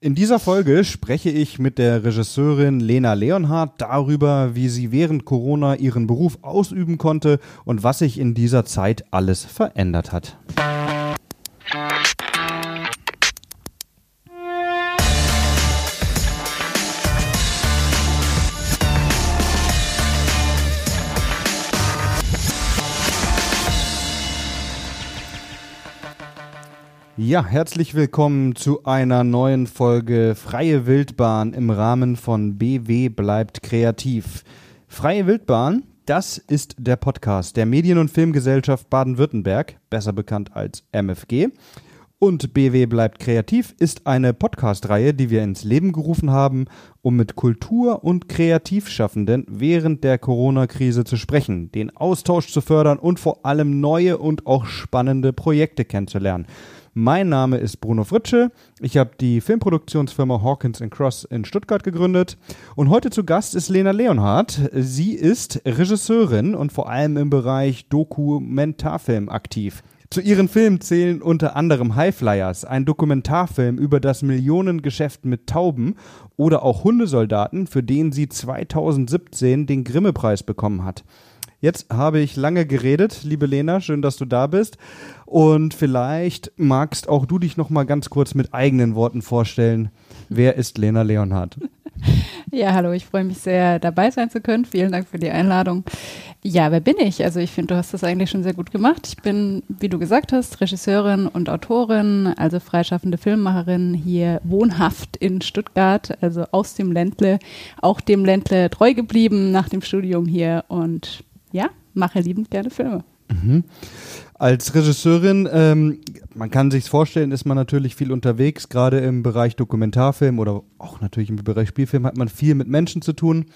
In dieser Folge spreche ich mit der Regisseurin Lena Leonhardt darüber, wie sie während Corona ihren Beruf ausüben konnte und was sich in dieser Zeit alles verändert hat. Ja, herzlich willkommen zu einer neuen Folge Freie Wildbahn im Rahmen von BW bleibt kreativ. Freie Wildbahn, das ist der Podcast der Medien- und Filmgesellschaft Baden-Württemberg, besser bekannt als MFG. Und BW bleibt kreativ ist eine Podcast-Reihe, die wir ins Leben gerufen haben, um mit Kultur- und Kreativschaffenden während der Corona-Krise zu sprechen, den Austausch zu fördern und vor allem neue und auch spannende Projekte kennenzulernen. Mein Name ist Bruno Fritsche. Ich habe die Filmproduktionsfirma Hawkins Cross in Stuttgart gegründet. Und heute zu Gast ist Lena Leonhardt. Sie ist Regisseurin und vor allem im Bereich Dokumentarfilm aktiv. Zu ihren Filmen zählen unter anderem Highflyers, ein Dokumentarfilm über das Millionengeschäft mit Tauben oder auch Hundesoldaten, für den sie 2017 den Grimme-Preis bekommen hat. Jetzt habe ich lange geredet, liebe Lena, schön, dass du da bist. Und vielleicht magst auch du dich noch mal ganz kurz mit eigenen Worten vorstellen. Wer ist Lena Leonhardt? Ja, hallo, ich freue mich sehr, dabei sein zu können. Vielen Dank für die Einladung. Ja, wer bin ich? Also ich finde, du hast das eigentlich schon sehr gut gemacht. Ich bin, wie du gesagt hast, Regisseurin und Autorin, also freischaffende Filmemacherin, hier wohnhaft in Stuttgart, also aus dem Ländle, auch dem Ländle treu geblieben nach dem Studium hier und ja, mache liebend gerne Filme. Mhm. Als Regisseurin, ähm, man kann sich vorstellen, ist man natürlich viel unterwegs, gerade im Bereich Dokumentarfilm oder auch natürlich im Bereich Spielfilm hat man viel mit Menschen zu tun.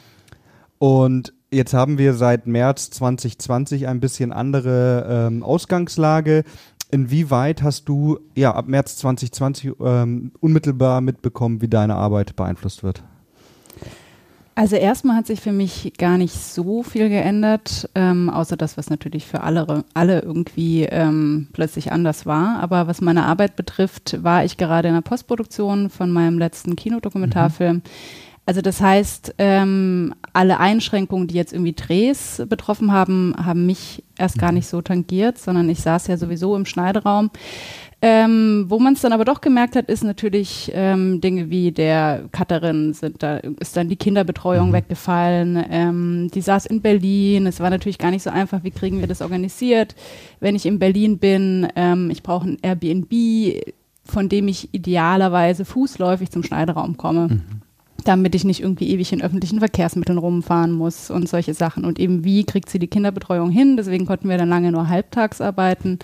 Und jetzt haben wir seit März 2020 ein bisschen andere ähm, Ausgangslage. Inwieweit hast du ja ab März 2020 ähm, unmittelbar mitbekommen, wie deine Arbeit beeinflusst wird? Also erstmal hat sich für mich gar nicht so viel geändert, ähm, außer das, was natürlich für alle, alle irgendwie ähm, plötzlich anders war. Aber was meine Arbeit betrifft, war ich gerade in der Postproduktion von meinem letzten Kinodokumentarfilm. Mhm. Also das heißt, ähm, alle Einschränkungen, die jetzt irgendwie Drehs betroffen haben, haben mich erst gar mhm. nicht so tangiert, sondern ich saß ja sowieso im Schneideraum. Ähm, wo man es dann aber doch gemerkt hat, ist natürlich ähm, Dinge wie der Cutterin sind da ist dann die Kinderbetreuung mhm. weggefallen. Ähm, die saß in Berlin. Es war natürlich gar nicht so einfach. Wie kriegen wir das organisiert? Wenn ich in Berlin bin, ähm, ich brauche ein Airbnb, von dem ich idealerweise fußläufig zum Schneideraum komme. Mhm damit ich nicht irgendwie ewig in öffentlichen Verkehrsmitteln rumfahren muss und solche Sachen. Und eben, wie kriegt sie die Kinderbetreuung hin? Deswegen konnten wir dann lange nur halbtags arbeiten.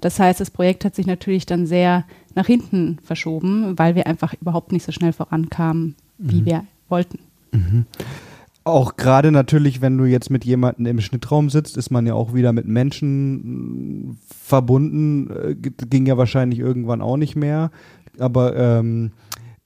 Das heißt, das Projekt hat sich natürlich dann sehr nach hinten verschoben, weil wir einfach überhaupt nicht so schnell vorankamen, wie mhm. wir wollten. Mhm. Auch gerade natürlich, wenn du jetzt mit jemandem im Schnittraum sitzt, ist man ja auch wieder mit Menschen äh, verbunden. Äh, ging ja wahrscheinlich irgendwann auch nicht mehr. Aber ähm,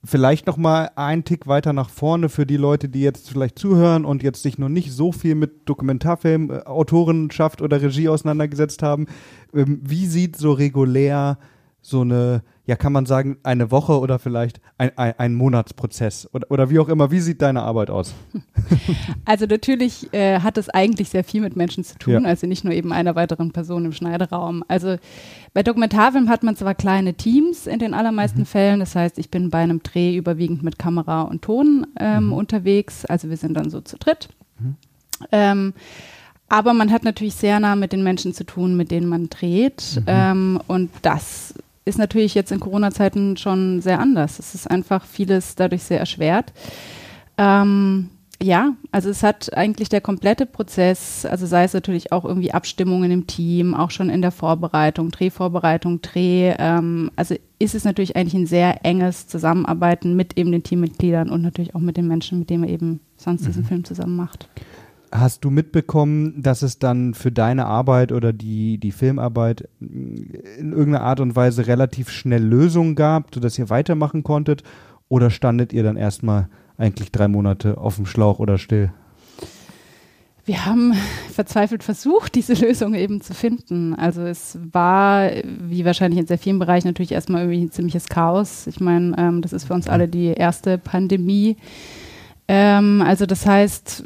vielleicht noch mal einen Tick weiter nach vorne für die Leute, die jetzt vielleicht zuhören und jetzt sich noch nicht so viel mit Dokumentarfilm, äh, Autorenschaft oder Regie auseinandergesetzt haben. Ähm, wie sieht so regulär so eine, ja, kann man sagen, eine Woche oder vielleicht ein, ein, ein Monatsprozess oder, oder wie auch immer. Wie sieht deine Arbeit aus? Also natürlich äh, hat es eigentlich sehr viel mit Menschen zu tun, ja. also nicht nur eben einer weiteren Person im Schneideraum. Also bei Dokumentarfilm hat man zwar kleine Teams in den allermeisten mhm. Fällen, das heißt, ich bin bei einem Dreh überwiegend mit Kamera und Ton ähm, mhm. unterwegs, also wir sind dann so zu dritt. Mhm. Ähm, aber man hat natürlich sehr nah mit den Menschen zu tun, mit denen man dreht. Mhm. Ähm, und das ist natürlich jetzt in Corona-Zeiten schon sehr anders. Es ist einfach vieles dadurch sehr erschwert. Ähm, ja, also es hat eigentlich der komplette Prozess, also sei es natürlich auch irgendwie Abstimmungen im Team, auch schon in der Vorbereitung, Drehvorbereitung, Dreh, ähm, also ist es natürlich eigentlich ein sehr enges Zusammenarbeiten mit eben den Teammitgliedern und natürlich auch mit den Menschen, mit denen man eben sonst mhm. diesen Film zusammen macht. Hast du mitbekommen, dass es dann für deine Arbeit oder die, die Filmarbeit in irgendeiner Art und Weise relativ schnell Lösungen gab, sodass ihr weitermachen konntet? Oder standet ihr dann erstmal eigentlich drei Monate auf dem Schlauch oder still? Wir haben verzweifelt versucht, diese Lösung eben zu finden. Also es war, wie wahrscheinlich in sehr vielen Bereichen, natürlich erstmal irgendwie ein ziemliches Chaos. Ich meine, ähm, das ist für uns alle die erste Pandemie. Ähm, also das heißt,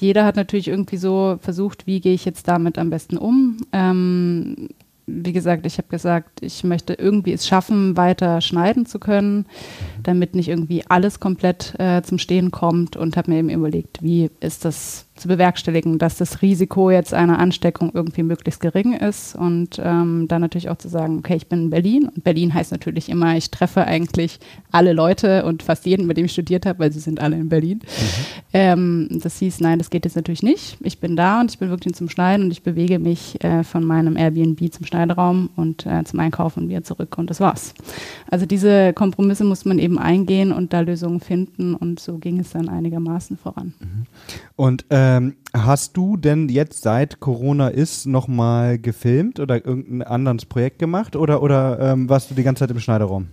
jeder hat natürlich irgendwie so versucht, wie gehe ich jetzt damit am besten um. Ähm, wie gesagt, ich habe gesagt, ich möchte irgendwie es schaffen, weiter schneiden zu können, damit nicht irgendwie alles komplett äh, zum Stehen kommt und habe mir eben überlegt, wie ist das zu bewerkstelligen, dass das Risiko jetzt einer Ansteckung irgendwie möglichst gering ist und ähm, dann natürlich auch zu sagen, okay, ich bin in Berlin und Berlin heißt natürlich immer, ich treffe eigentlich alle Leute und fast jeden, mit dem ich studiert habe, weil sie sind alle in Berlin. Mhm. Ähm, das hieß, nein, das geht jetzt natürlich nicht. Ich bin da und ich bin wirklich zum Schneiden und ich bewege mich äh, von meinem Airbnb zum Schneideraum und äh, zum Einkaufen und wieder zurück und das war's. Also diese Kompromisse muss man eben eingehen und da Lösungen finden und so ging es dann einigermaßen voran. Mhm. Und ähm, hast du denn jetzt seit Corona ist nochmal gefilmt oder irgendein anderes Projekt gemacht oder, oder ähm, warst du die ganze Zeit im Schneiderraum?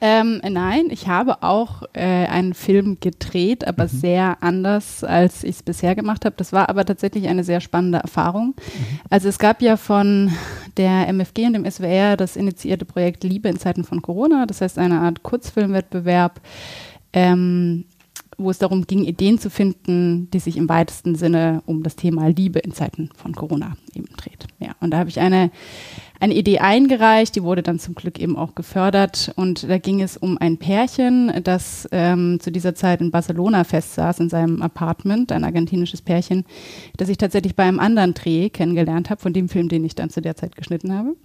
Ähm, nein, ich habe auch äh, einen Film gedreht, aber mhm. sehr anders, als ich es bisher gemacht habe. Das war aber tatsächlich eine sehr spannende Erfahrung. Mhm. Also es gab ja von der MFG und dem SWR das initiierte Projekt Liebe in Zeiten von Corona, das heißt eine Art Kurzfilmwettbewerb. Ähm, wo es darum ging, Ideen zu finden, die sich im weitesten Sinne um das Thema Liebe in Zeiten von Corona eben dreht. Ja, und da habe ich eine, eine Idee eingereicht, die wurde dann zum Glück eben auch gefördert. Und da ging es um ein Pärchen, das ähm, zu dieser Zeit in Barcelona festsaß, in seinem Apartment, ein argentinisches Pärchen, das ich tatsächlich bei einem anderen Dreh kennengelernt habe, von dem Film, den ich dann zu der Zeit geschnitten habe.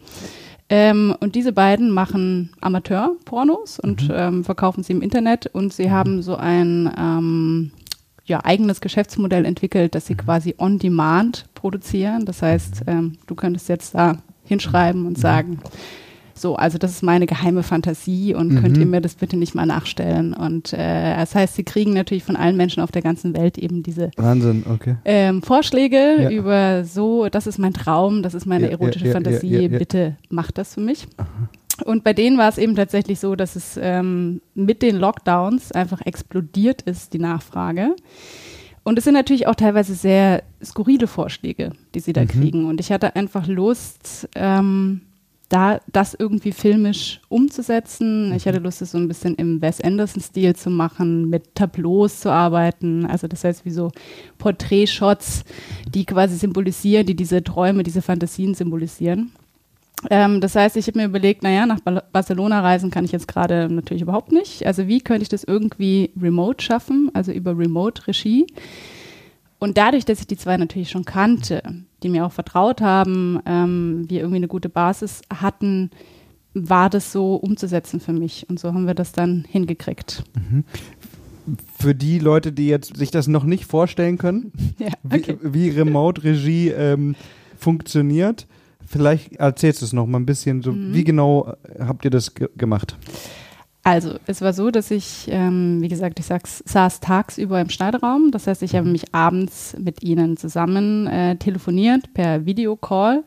Ähm, und diese beiden machen Amateur-Pornos und mhm. ähm, verkaufen sie im Internet und sie mhm. haben so ein ähm, ja, eigenes Geschäftsmodell entwickelt, dass sie mhm. quasi on demand produzieren. Das heißt, ähm, du könntest jetzt da hinschreiben und mhm. sagen, so, also das ist meine geheime Fantasie und mhm. könnt ihr mir das bitte nicht mal nachstellen? Und äh, das heißt, sie kriegen natürlich von allen Menschen auf der ganzen Welt eben diese Wahnsinn, okay. ähm, Vorschläge ja. über so, das ist mein Traum, das ist meine ja, erotische ja, Fantasie, bitte macht das für mich. Aha. Und bei denen war es eben tatsächlich so, dass es ähm, mit den Lockdowns einfach explodiert ist, die Nachfrage. Und es sind natürlich auch teilweise sehr skurrile Vorschläge, die sie da mhm. kriegen. Und ich hatte einfach Lust, ähm, da das irgendwie filmisch umzusetzen. Ich hatte mhm. Lust, es so ein bisschen im Wes Anderson-Stil zu machen, mit Tableaus zu arbeiten. Also das heißt, wie so Porträtshots, die quasi symbolisieren, die diese Träume, diese Fantasien symbolisieren. Ähm, das heißt, ich habe mir überlegt, naja, nach ba Barcelona reisen kann ich jetzt gerade natürlich überhaupt nicht. Also wie könnte ich das irgendwie remote schaffen, also über Remote-Regie? Und dadurch, dass ich die zwei natürlich schon kannte, die mir auch vertraut haben, ähm, wir irgendwie eine gute Basis hatten, war das so umzusetzen für mich. Und so haben wir das dann hingekriegt. Mhm. Für die Leute, die jetzt sich das noch nicht vorstellen können, ja, okay. wie, wie Remote-Regie ähm, funktioniert, vielleicht erzählst du es noch mal ein bisschen. So, mhm. Wie genau habt ihr das gemacht? Also, es war so, dass ich, ähm, wie gesagt, ich sag's, saß tagsüber im Schneideraum. Das heißt, ich habe mhm. mich abends mit ihnen zusammen äh, telefoniert per Videocall.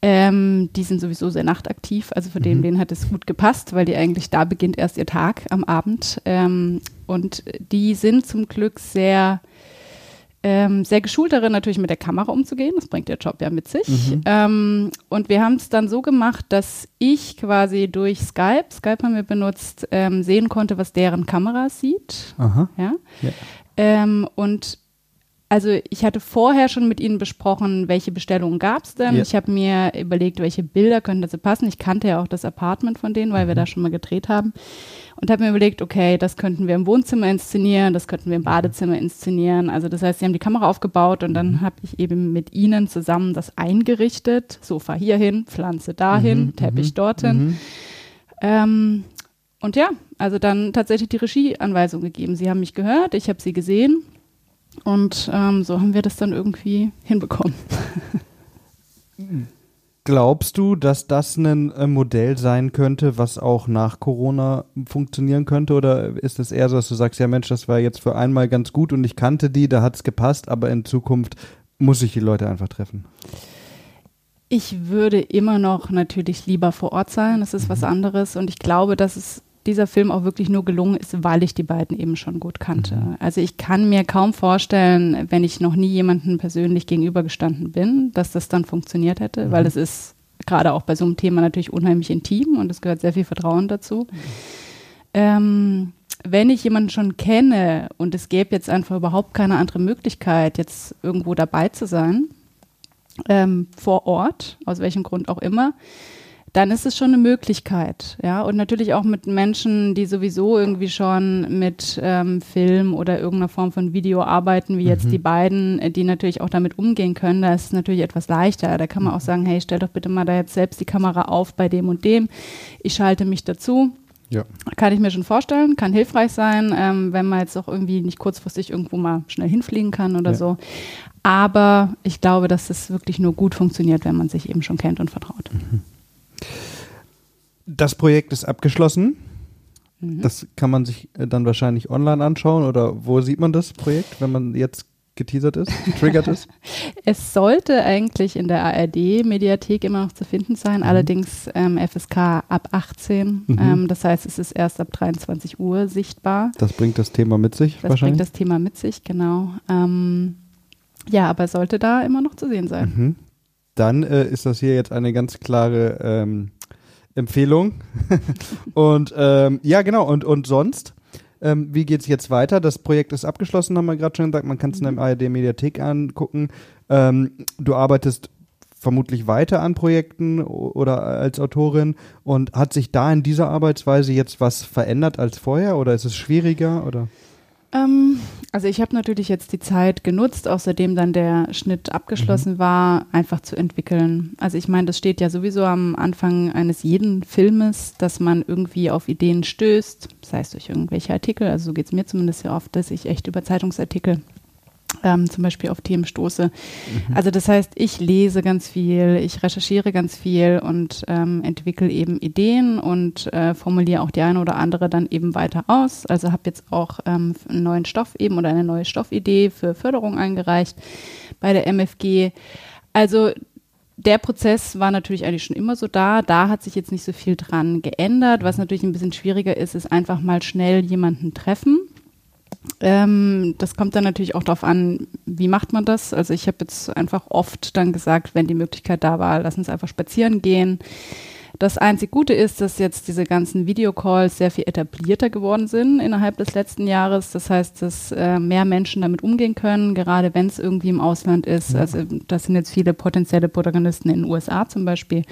Ähm, die sind sowieso sehr nachtaktiv, also für mhm. den, denen hat es gut gepasst, weil die eigentlich da beginnt erst ihr Tag am Abend. Ähm, und die sind zum Glück sehr ähm, sehr geschult darin, natürlich mit der Kamera umzugehen. Das bringt der Job ja mit sich. Mhm. Ähm, und wir haben es dann so gemacht, dass ich quasi durch Skype, Skype haben wir benutzt, ähm, sehen konnte, was deren Kamera sieht. Aha. Ja. ja. Ähm, und also ich hatte vorher schon mit ihnen besprochen, welche Bestellungen gab es denn. Ja. Ich habe mir überlegt, welche Bilder könnten dazu passen. Ich kannte ja auch das Apartment von denen, weil mhm. wir da schon mal gedreht haben und habe mir überlegt, okay, das könnten wir im Wohnzimmer inszenieren, das könnten wir im Badezimmer inszenieren. Also das heißt, sie haben die Kamera aufgebaut und dann mhm. habe ich eben mit ihnen zusammen das eingerichtet. Sofa hierhin, Pflanze dahin, mhm, Teppich mhm, dorthin. Mhm. Ähm, und ja, also dann tatsächlich die Regieanweisung gegeben. Sie haben mich gehört, ich habe sie gesehen und ähm, so haben wir das dann irgendwie hinbekommen. Glaubst du, dass das ein äh, Modell sein könnte, was auch nach Corona funktionieren könnte? Oder ist es eher so, dass du sagst, ja Mensch, das war jetzt für einmal ganz gut und ich kannte die, da hat es gepasst, aber in Zukunft muss ich die Leute einfach treffen? Ich würde immer noch natürlich lieber vor Ort sein. Das ist mhm. was anderes. Und ich glaube, dass es dieser Film auch wirklich nur gelungen ist, weil ich die beiden eben schon gut kannte. Mhm. Also ich kann mir kaum vorstellen, wenn ich noch nie jemanden persönlich gegenübergestanden bin, dass das dann funktioniert hätte, mhm. weil es ist gerade auch bei so einem Thema natürlich unheimlich intim und es gehört sehr viel Vertrauen dazu. Mhm. Ähm, wenn ich jemanden schon kenne und es gäbe jetzt einfach überhaupt keine andere Möglichkeit, jetzt irgendwo dabei zu sein, ähm, vor Ort, aus welchem Grund auch immer, dann ist es schon eine Möglichkeit, ja. Und natürlich auch mit Menschen, die sowieso irgendwie schon mit ähm, Film oder irgendeiner Form von Video arbeiten, wie jetzt mhm. die beiden, äh, die natürlich auch damit umgehen können. Da ist es natürlich etwas leichter. Da kann man auch sagen, hey, stell doch bitte mal da jetzt selbst die Kamera auf bei dem und dem. Ich schalte mich dazu. Ja. Kann ich mir schon vorstellen, kann hilfreich sein, ähm, wenn man jetzt auch irgendwie nicht kurzfristig irgendwo mal schnell hinfliegen kann oder ja. so. Aber ich glaube, dass es wirklich nur gut funktioniert, wenn man sich eben schon kennt und vertraut. Mhm. Das Projekt ist abgeschlossen. Mhm. Das kann man sich äh, dann wahrscheinlich online anschauen oder wo sieht man das Projekt, wenn man jetzt geteasert ist, getriggert ist? es sollte eigentlich in der ARD-Mediathek immer noch zu finden sein, mhm. allerdings ähm, FSK ab 18. Mhm. Ähm, das heißt, es ist erst ab 23 Uhr sichtbar. Das bringt das Thema mit sich das wahrscheinlich? Das bringt das Thema mit sich, genau. Ähm, ja, aber sollte da immer noch zu sehen sein. Mhm. Dann äh, ist das hier jetzt eine ganz klare ähm, Empfehlung. und ähm, ja, genau. Und, und sonst? Ähm, wie geht es jetzt weiter? Das Projekt ist abgeschlossen, haben wir gerade schon gesagt. Man kann es in der ARD-Mediathek angucken. Ähm, du arbeitest vermutlich weiter an Projekten oder als Autorin und hat sich da in dieser Arbeitsweise jetzt was verändert als vorher oder ist es schwieriger oder? Ähm, also ich habe natürlich jetzt die Zeit genutzt, außerdem dann der Schnitt abgeschlossen mhm. war, einfach zu entwickeln. Also ich meine, das steht ja sowieso am Anfang eines jeden Filmes, dass man irgendwie auf Ideen stößt, sei es durch irgendwelche Artikel, also so geht es mir zumindest sehr oft, dass ich echt über Zeitungsartikel ähm, zum Beispiel auf Themen stoße. Mhm. Also das heißt, ich lese ganz viel, ich recherchiere ganz viel und ähm, entwickle eben Ideen und äh, formuliere auch die eine oder andere dann eben weiter aus. Also habe jetzt auch ähm, einen neuen Stoff eben oder eine neue Stoffidee für Förderung eingereicht bei der MFG. Also der Prozess war natürlich eigentlich schon immer so da. Da hat sich jetzt nicht so viel dran geändert. Was natürlich ein bisschen schwieriger ist, ist einfach mal schnell jemanden treffen ähm, das kommt dann natürlich auch darauf an, wie macht man das. Also ich habe jetzt einfach oft dann gesagt, wenn die Möglichkeit da war, lass uns einfach spazieren gehen. Das einzig Gute ist, dass jetzt diese ganzen Videocalls sehr viel etablierter geworden sind innerhalb des letzten Jahres. Das heißt, dass äh, mehr Menschen damit umgehen können, gerade wenn es irgendwie im Ausland ist. Also das sind jetzt viele potenzielle Protagonisten in den USA zum Beispiel.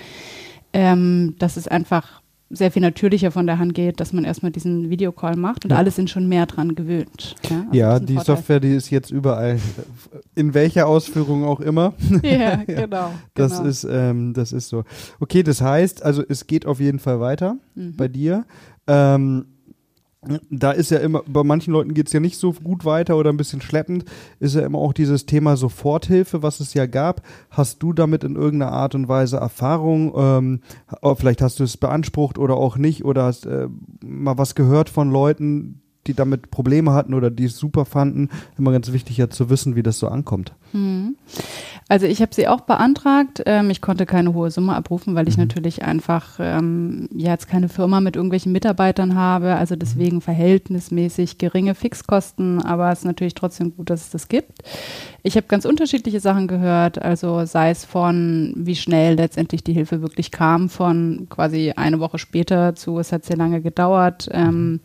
Ähm, das ist einfach sehr viel natürlicher von der Hand geht, dass man erstmal diesen Videocall macht und ja. alle sind schon mehr dran gewöhnt. Ja, also ja die Vorteil. Software, die ist jetzt überall, in welcher Ausführung auch immer. Ja, genau. Das genau. ist, ähm, das ist so. Okay, das heißt, also es geht auf jeden Fall weiter mhm. bei dir. Ähm, da ist ja immer, bei manchen Leuten geht es ja nicht so gut weiter oder ein bisschen schleppend, ist ja immer auch dieses Thema Soforthilfe, was es ja gab. Hast du damit in irgendeiner Art und Weise Erfahrung? Ähm, oh, vielleicht hast du es beansprucht oder auch nicht oder hast äh, mal was gehört von Leuten, die damit Probleme hatten oder die es super fanden. Immer ganz wichtig ja zu wissen, wie das so ankommt. Hm. Also ich habe sie auch beantragt. Ähm, ich konnte keine hohe Summe abrufen, weil ich mhm. natürlich einfach ähm, ja, jetzt keine Firma mit irgendwelchen Mitarbeitern habe. Also deswegen mhm. verhältnismäßig geringe Fixkosten, aber es ist natürlich trotzdem gut, dass es das gibt. Ich habe ganz unterschiedliche Sachen gehört, also sei es von, wie schnell letztendlich die Hilfe wirklich kam, von quasi eine Woche später zu, es hat sehr lange gedauert. Ähm,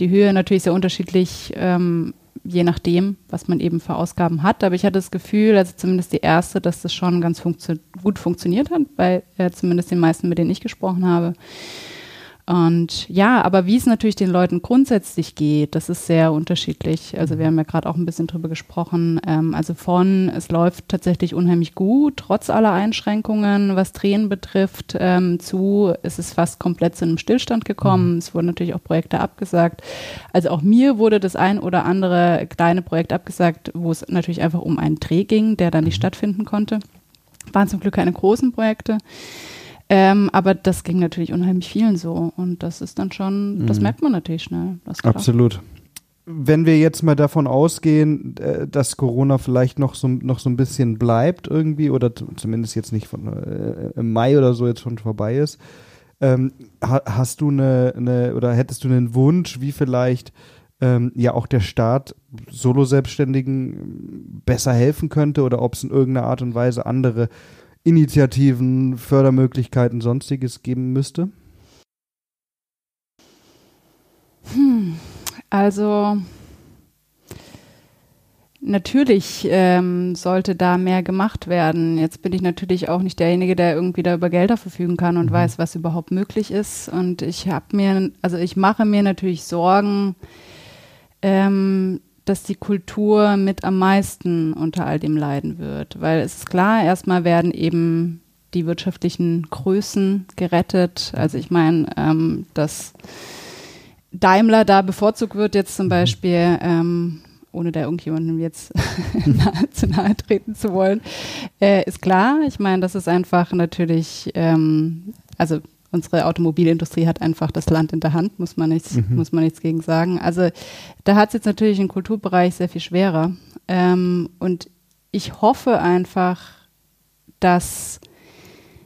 die Höhe natürlich sehr unterschiedlich, ähm, je nachdem, was man eben für Ausgaben hat. Aber ich hatte das Gefühl, also zumindest die erste, dass das schon ganz funktio gut funktioniert hat, bei äh, zumindest den meisten, mit denen ich gesprochen habe. Und ja, aber wie es natürlich den Leuten grundsätzlich geht, das ist sehr unterschiedlich. Also wir haben ja gerade auch ein bisschen drüber gesprochen. Ähm, also von, es läuft tatsächlich unheimlich gut, trotz aller Einschränkungen, was Drehen betrifft, ähm, zu, es ist fast komplett zu einem Stillstand gekommen. Mhm. Es wurden natürlich auch Projekte abgesagt. Also auch mir wurde das ein oder andere kleine Projekt abgesagt, wo es natürlich einfach um einen Dreh ging, der dann nicht mhm. stattfinden konnte. Waren zum Glück keine großen Projekte. Ähm, aber das ging natürlich unheimlich vielen so. Und das ist dann schon, das mhm. merkt man natürlich schnell. Absolut. Wenn wir jetzt mal davon ausgehen, äh, dass Corona vielleicht noch so, noch so ein bisschen bleibt irgendwie oder zumindest jetzt nicht von, äh, im Mai oder so jetzt schon vorbei ist, Ähm, ha hast du eine, eine oder hättest du einen Wunsch, wie vielleicht ähm, ja auch der Staat Solo-Selbstständigen besser helfen könnte oder ob es in irgendeiner Art und Weise andere Initiativen, Fördermöglichkeiten, sonstiges geben müsste? Hm, also Natürlich ähm, sollte da mehr gemacht werden. Jetzt bin ich natürlich auch nicht derjenige, der irgendwie da über Gelder verfügen kann und mhm. weiß, was überhaupt möglich ist. Und ich habe mir, also ich mache mir natürlich Sorgen, ähm, dass die Kultur mit am meisten unter all dem leiden wird. Weil es ist klar, erstmal werden eben die wirtschaftlichen Größen gerettet. Also ich meine, ähm, dass Daimler da bevorzugt wird, jetzt zum mhm. Beispiel, ähm, ohne da irgendjemandem jetzt nahe, zu nahe treten zu wollen, äh, ist klar. Ich meine, das ist einfach natürlich, ähm, also unsere Automobilindustrie hat einfach das Land in der Hand, muss man nichts, mhm. muss man nichts gegen sagen. Also da hat es jetzt natürlich im Kulturbereich sehr viel schwerer. Ähm, und ich hoffe einfach, dass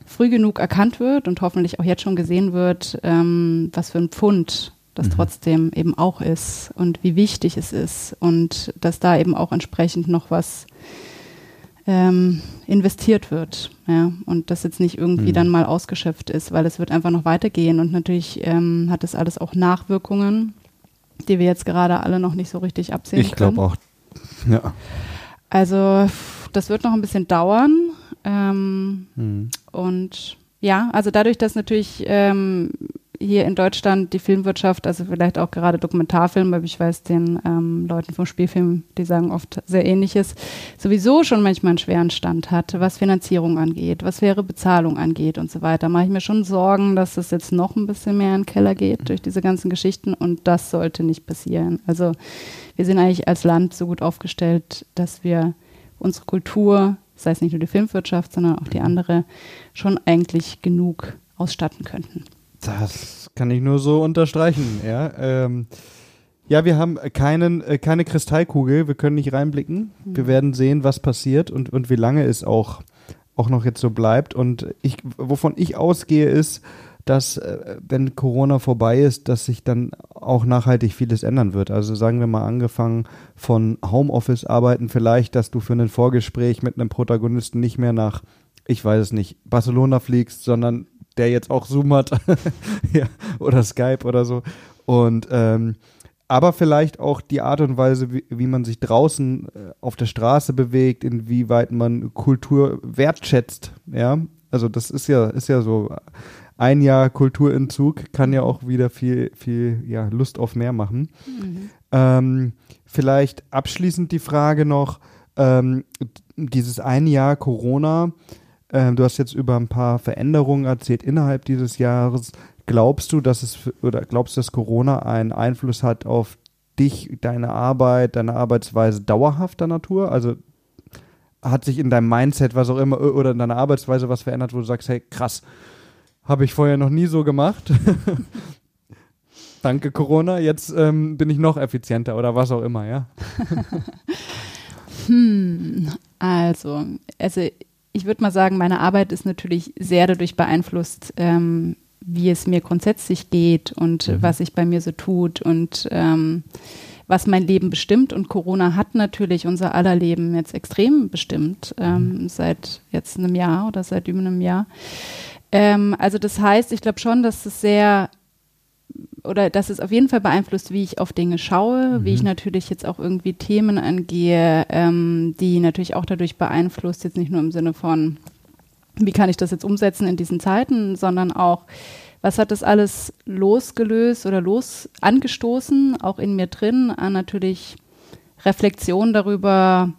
früh genug erkannt wird und hoffentlich auch jetzt schon gesehen wird, ähm, was für ein Pfund das mhm. trotzdem eben auch ist und wie wichtig es ist und dass da eben auch entsprechend noch was ähm, investiert wird. Ja, und das jetzt nicht irgendwie mhm. dann mal ausgeschöpft ist, weil es wird einfach noch weitergehen und natürlich ähm, hat das alles auch Nachwirkungen, die wir jetzt gerade alle noch nicht so richtig absehen ich können. Ich glaube auch, ja. Also das wird noch ein bisschen dauern ähm, mhm. und ja, also dadurch, dass natürlich ähm, hier in Deutschland die Filmwirtschaft, also vielleicht auch gerade Dokumentarfilm, aber ich weiß den ähm, Leuten vom Spielfilm, die sagen oft sehr ähnliches, sowieso schon manchmal einen schweren Stand hat, was Finanzierung angeht, was faire Bezahlung angeht und so weiter. Mache ich mir schon Sorgen, dass das jetzt noch ein bisschen mehr in den Keller geht durch diese ganzen Geschichten und das sollte nicht passieren. Also wir sind eigentlich als Land so gut aufgestellt, dass wir unsere Kultur, sei es nicht nur die Filmwirtschaft, sondern auch die andere, schon eigentlich genug ausstatten könnten. Das kann ich nur so unterstreichen, ja. Ähm, ja, wir haben keinen, äh, keine Kristallkugel, wir können nicht reinblicken. Mhm. Wir werden sehen, was passiert und, und wie lange es auch, auch noch jetzt so bleibt. Und ich, wovon ich ausgehe, ist, dass, äh, wenn Corona vorbei ist, dass sich dann auch nachhaltig vieles ändern wird. Also sagen wir mal angefangen von Homeoffice-Arbeiten vielleicht, dass du für ein Vorgespräch mit einem Protagonisten nicht mehr nach, ich weiß es nicht, Barcelona fliegst, sondern der jetzt auch Zoom hat ja, oder Skype oder so. Und ähm, aber vielleicht auch die Art und Weise, wie, wie man sich draußen äh, auf der Straße bewegt, inwieweit man Kultur wertschätzt. Ja, also das ist ja ist ja so. Ein Jahr Kulturentzug kann ja auch wieder viel viel ja Lust auf mehr machen. Mhm. Ähm, vielleicht abschließend die Frage noch: ähm, Dieses ein Jahr Corona ähm, du hast jetzt über ein paar Veränderungen erzählt innerhalb dieses Jahres. Glaubst du, dass es oder glaubst du, dass Corona einen Einfluss hat auf dich, deine Arbeit, deine Arbeitsweise dauerhafter Natur? Also hat sich in deinem Mindset was auch immer oder in deiner Arbeitsweise was verändert, wo du sagst, hey, krass, habe ich vorher noch nie so gemacht. Danke Corona, jetzt ähm, bin ich noch effizienter oder was auch immer, ja. hm, also, also ich würde mal sagen, meine Arbeit ist natürlich sehr dadurch beeinflusst, ähm, wie es mir grundsätzlich geht und mhm. was sich bei mir so tut und ähm, was mein Leben bestimmt. Und Corona hat natürlich unser aller Leben jetzt extrem bestimmt, ähm, mhm. seit jetzt einem Jahr oder seit über einem Jahr. Ähm, also das heißt, ich glaube schon, dass es sehr oder dass es auf jeden Fall beeinflusst, wie ich auf Dinge schaue, mhm. wie ich natürlich jetzt auch irgendwie Themen angehe, ähm, die natürlich auch dadurch beeinflusst, jetzt nicht nur im Sinne von, wie kann ich das jetzt umsetzen in diesen Zeiten, sondern auch, was hat das alles losgelöst oder los angestoßen, auch in mir drin, an natürlich Reflexion darüber,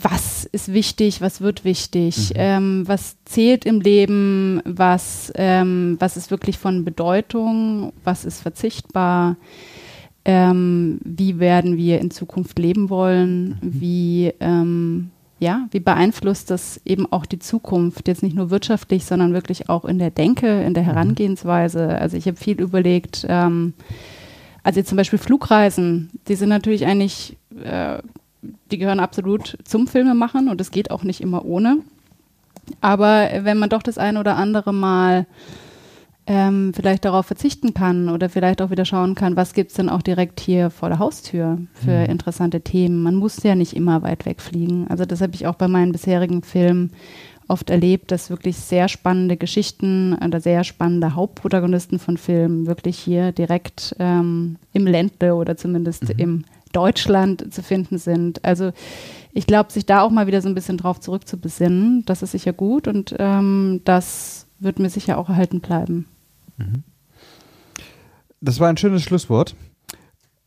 was ist wichtig, was wird wichtig, mhm. ähm, was zählt im Leben, was, ähm, was ist wirklich von Bedeutung, was ist verzichtbar, ähm, wie werden wir in Zukunft leben wollen, mhm. wie, ähm, ja, wie beeinflusst das eben auch die Zukunft, jetzt nicht nur wirtschaftlich, sondern wirklich auch in der Denke, in der mhm. Herangehensweise. Also ich habe viel überlegt, ähm, also jetzt zum Beispiel Flugreisen, die sind natürlich eigentlich äh, die gehören absolut zum Filmemachen und es geht auch nicht immer ohne. Aber wenn man doch das eine oder andere Mal ähm, vielleicht darauf verzichten kann oder vielleicht auch wieder schauen kann, was gibt es denn auch direkt hier vor der Haustür für mhm. interessante Themen. Man muss ja nicht immer weit wegfliegen. Also das habe ich auch bei meinen bisherigen Filmen oft erlebt, dass wirklich sehr spannende Geschichten oder sehr spannende Hauptprotagonisten von Filmen wirklich hier direkt ähm, im Ländle oder zumindest mhm. im Deutschland zu finden sind. Also ich glaube, sich da auch mal wieder so ein bisschen drauf zurückzubesinnen, das ist sicher gut und ähm, das wird mir sicher auch erhalten bleiben. Mhm. Das war ein schönes Schlusswort.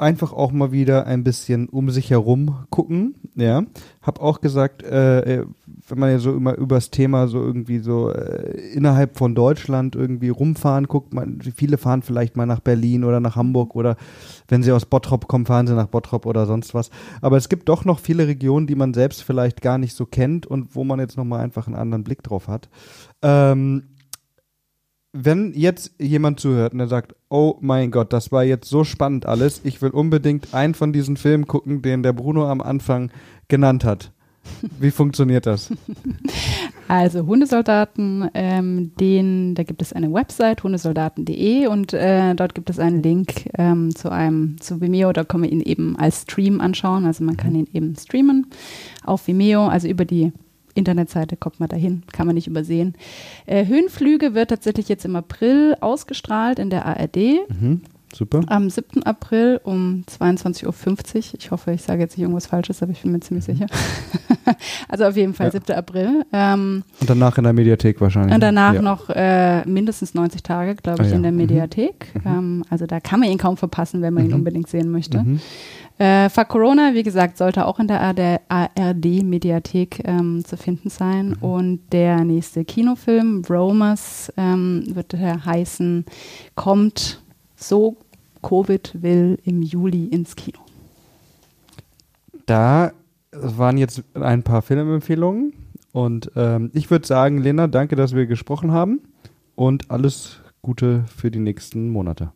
Einfach auch mal wieder ein bisschen um sich herum gucken. Ja, hab auch gesagt, äh, äh, wenn man ja so immer übers Thema so irgendwie so äh, innerhalb von Deutschland irgendwie rumfahren guckt, man, viele fahren vielleicht mal nach Berlin oder nach Hamburg oder wenn sie aus Bottrop kommen, fahren sie nach Bottrop oder sonst was. Aber es gibt doch noch viele Regionen, die man selbst vielleicht gar nicht so kennt und wo man jetzt nochmal einfach einen anderen Blick drauf hat. Ähm, wenn jetzt jemand zuhört und er sagt, oh mein Gott, das war jetzt so spannend alles, ich will unbedingt einen von diesen Filmen gucken, den der Bruno am Anfang genannt hat. Wie funktioniert das? Also Hundesoldaten, ähm, den, da gibt es eine Website, hundesoldaten.de und äh, dort gibt es einen Link ähm, zu einem, zu Vimeo, da kann man ihn eben als Stream anschauen, also man kann ihn eben streamen auf Vimeo, also über die Internetseite kommt man dahin, kann man nicht übersehen. Äh, Höhenflüge wird tatsächlich jetzt im April ausgestrahlt in der ARD. Mhm, super. Am 7. April um 22.50 Uhr. Ich hoffe, ich sage jetzt nicht irgendwas Falsches, aber ich bin mir ziemlich mhm. sicher. also auf jeden Fall ja. 7. April. Ähm, und danach in der Mediathek wahrscheinlich. Und danach ja. noch äh, mindestens 90 Tage, glaube ich, ah, ja. in der mhm. Mediathek. Mhm. Ähm, also da kann man ihn kaum verpassen, wenn man ihn mhm. unbedingt sehen möchte. Äh, Fuck Corona, wie gesagt, sollte auch in der ARD-Mediathek ähm, zu finden sein. Mhm. Und der nächste Kinofilm, Romers, ähm, wird der heißen, kommt so Covid will im Juli ins Kino. Da waren jetzt ein paar Filmempfehlungen. Und ähm, ich würde sagen, Lena, danke, dass wir gesprochen haben und alles Gute für die nächsten Monate.